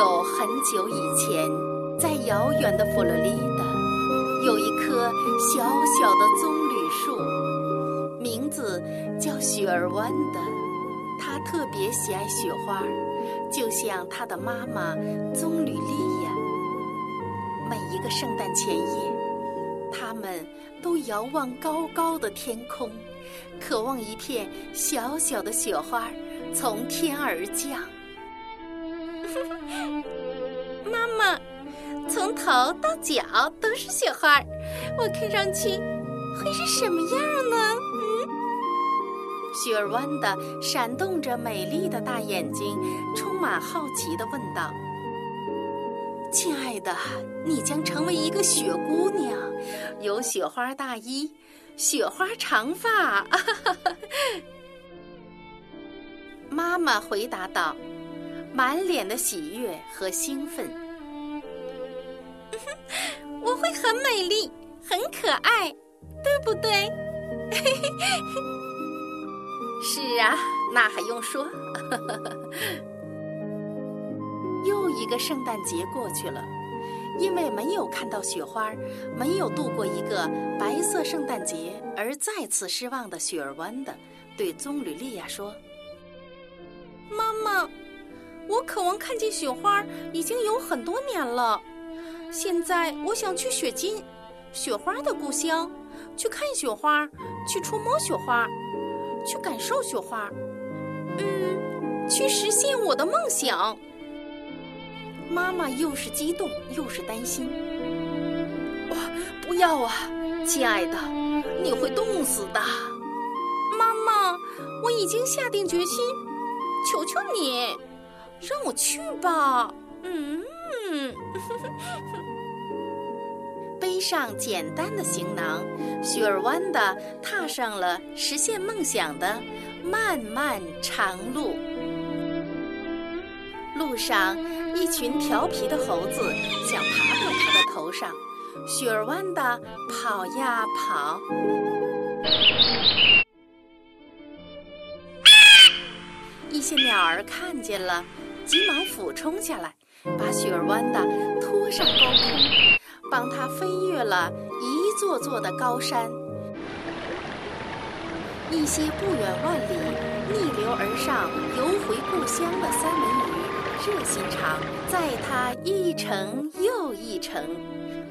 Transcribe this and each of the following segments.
久很久以前，在遥远的佛罗里达，有一棵小小的棕榈树，名字叫雪儿湾的。它特别喜爱雪花，就像它的妈妈棕榈莉亚。每一个圣诞前夜，他们都遥望高高的天空，渴望一片小小的雪花从天而降。妈妈，从头到脚都是雪花，我看上去会是什么样呢？嗯，雪儿弯的闪动着美丽的大眼睛，充满好奇的问道：“亲爱的，你将成为一个雪姑娘，有雪花大衣，雪花长发。” 妈妈回答道。满脸的喜悦和兴奋，我会很美丽，很可爱，对不对？是啊，那还用说？又一个圣诞节过去了，因为没有看到雪花，没有度过一个白色圣诞节，而再次失望的雪儿湾的对棕榈莉亚说：“妈妈。”我渴望看见雪花，已经有很多年了。现在我想去雪金，雪花的故乡，去看雪花，去触摸雪花，去感受雪花，嗯，去实现我的梦想。妈妈又是激动又是担心。哇，不要啊，亲爱的，你会冻死的。妈妈，我已经下定决心，求求你。让我去吧，嗯，背上简单的行囊，雪儿湾的踏上了实现梦想的漫漫长路。路上，一群调皮的猴子想爬到他的头上，雪儿湾的跑呀跑，一些鸟儿看见了。急忙俯冲下来，把雪儿湾的拖上高空，帮他飞越了一座座的高山。一些不远万里逆流而上游回故乡的三文鱼，热心肠，载他一程又一程，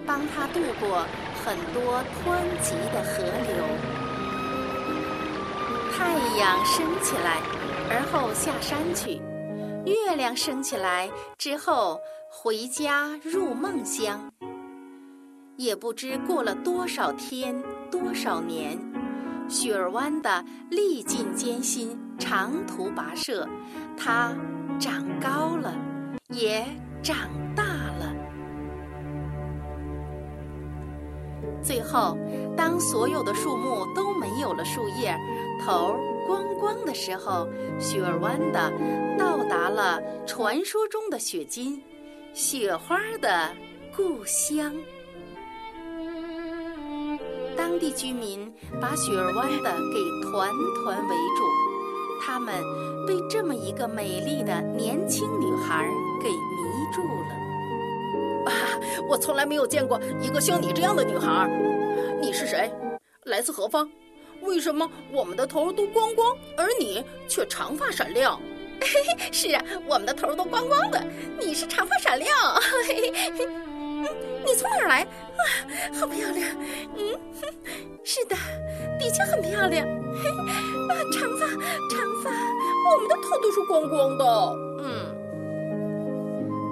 帮他渡过很多湍急的河流。太阳升起来，而后下山去。月亮升起来之后，回家入梦乡。也不知过了多少天多少年，雪儿湾的历尽艰辛，长途跋涉，它长高了，也长大了。最后，当所有的树木都没有了树叶，头光光的时候，雪儿湾的到达了传说中的雪金，雪花的故乡。当地居民把雪儿湾的给团团围住，他们被这么一个美丽的年轻女孩给迷住了。啊我从来没有见过一个像你这样的女孩。你是谁？来自何方？为什么我们的头都光光，而你却长发闪亮？是啊，我们的头都光光的，你是长发闪亮。嗯，你从哪儿来？啊，好漂亮。嗯，是的，的确很漂亮。啊，长发，长发，我们的头都是光光的。嗯，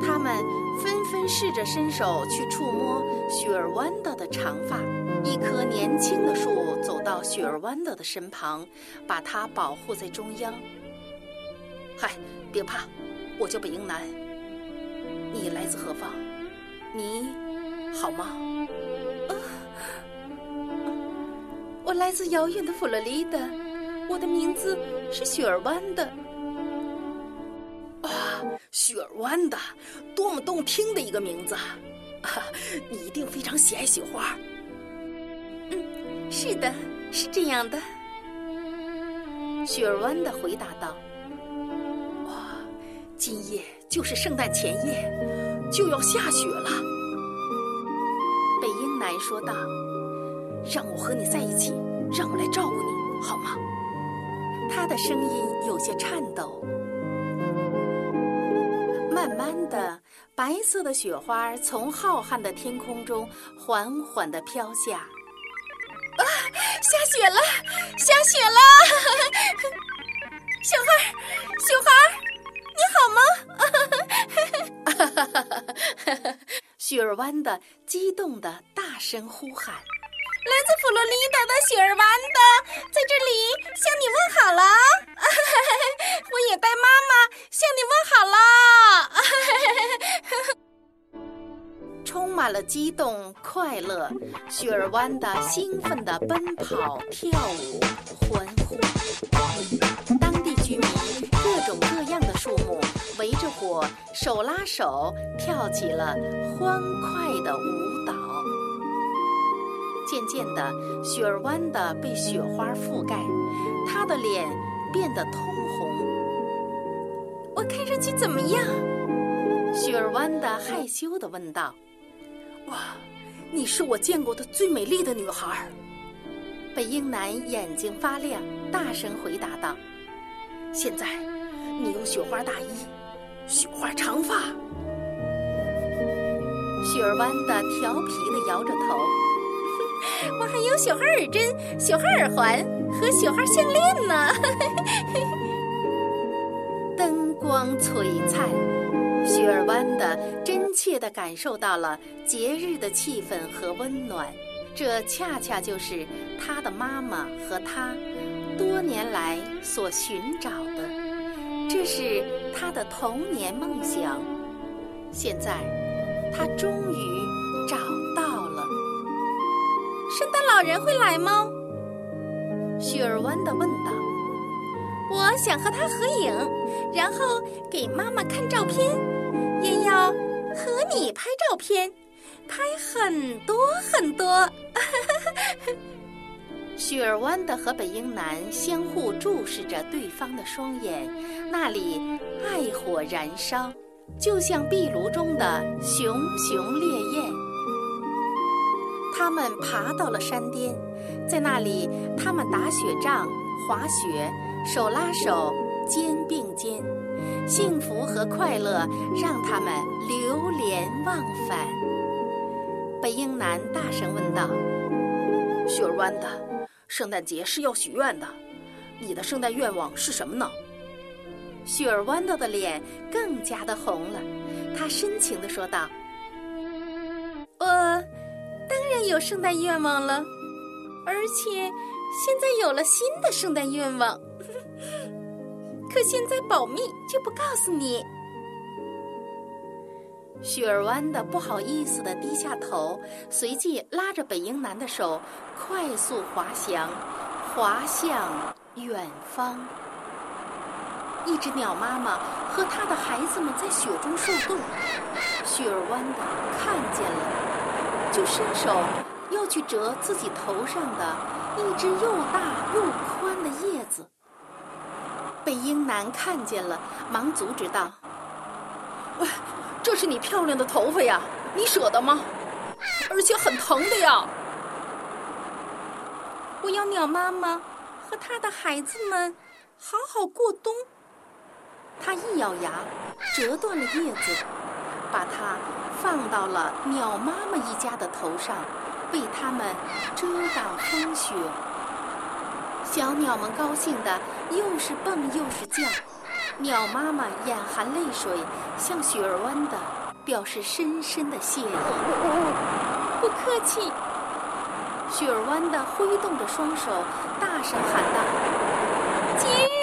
他们。纷纷试着伸手去触摸雪儿豌豆的长发。一棵年轻的树走到雪儿豌豆的身旁，把它保护在中央。嗨，别怕，我叫北英南。你来自何方？你好吗？啊，我来自遥远的佛罗里达，我的名字是雪儿豌豆。雪儿湾的，多么动听的一个名字！啊，你一定非常喜爱雪花。嗯，是的，是这样的。雪儿湾的回答道：“，今夜就是圣诞前夜，就要下雪了。北英男说道：“让我和你在一起，让我来照顾你，好吗？”他的声音有些颤抖。慢慢的，白色的雪花从浩瀚的天空中缓缓的飘下。啊，下雪了，下雪了！小孩，小孩，你好吗？哈哈哈哈哈！雪儿湾的激动的大声呼喊。来自佛罗里达的雪儿湾的，在这里向你问好了。我也带妈妈向你问好了。充满了激动、快乐，雪儿湾的兴奋的奔跑、跳舞、围着火，手拉手跳起了欢快的舞蹈。渐渐的，雪儿湾的被雪花覆盖，她的脸变得通红。我看上去怎么样？雪儿湾的害羞的问道。哇，你是我见过的最美丽的女孩。北英男眼睛发亮，大声回答道：“现在，你有雪花大衣，雪花长发。”雪儿弯的调皮的摇着头。我还有雪花耳针、雪花耳环和雪花项链呢。灯光璀璨，雪儿弯的真切地感受到了节日的气氛和温暖。这恰恰就是他的妈妈和他多年来所寻找的，这是他的童年梦想。现在，他终于找到了。圣诞老人会来吗？雪儿弯的问道。我想和他合影，然后给妈妈看照片，也要和你拍照片，拍很多很多。雪儿湾的和北英男相互注视着对方的双眼，那里爱火燃烧，就像壁炉中的熊熊烈焰。他们爬到了山巅，在那里，他们打雪仗、滑雪，手拉手，肩并肩，幸福和快乐让他们流连忘返。北英男大声问道：“雪儿湾的，圣诞节是要许愿的，你的圣诞愿望是什么呢？”雪儿豌豆的脸更加的红了，她深情的说道：“我当然。”有圣诞愿望了，而且现在有了新的圣诞愿望，可现在保密，就不告诉你。雪儿湾的不好意思的低下头，随即拉着北英男的手，快速滑翔，滑向远方。一只鸟妈妈和它的孩子们在雪中受冻，雪儿湾的看见了。就伸手要去折自己头上的一只又大又宽的叶子，北英男看见了，忙阻止道：“喂，这是你漂亮的头发呀，你舍得吗？而且很疼的呀！我要鸟妈妈和她的孩子们好好过冬。”他一咬牙，折断了叶子，把它。放到了鸟妈妈一家的头上，为他们遮挡风雪。小鸟们高兴的又是蹦又是叫，鸟妈妈眼含泪水，向雪儿弯的表示深深的谢意。不客气。雪儿弯的挥动着双手，大声喊道：“节日。”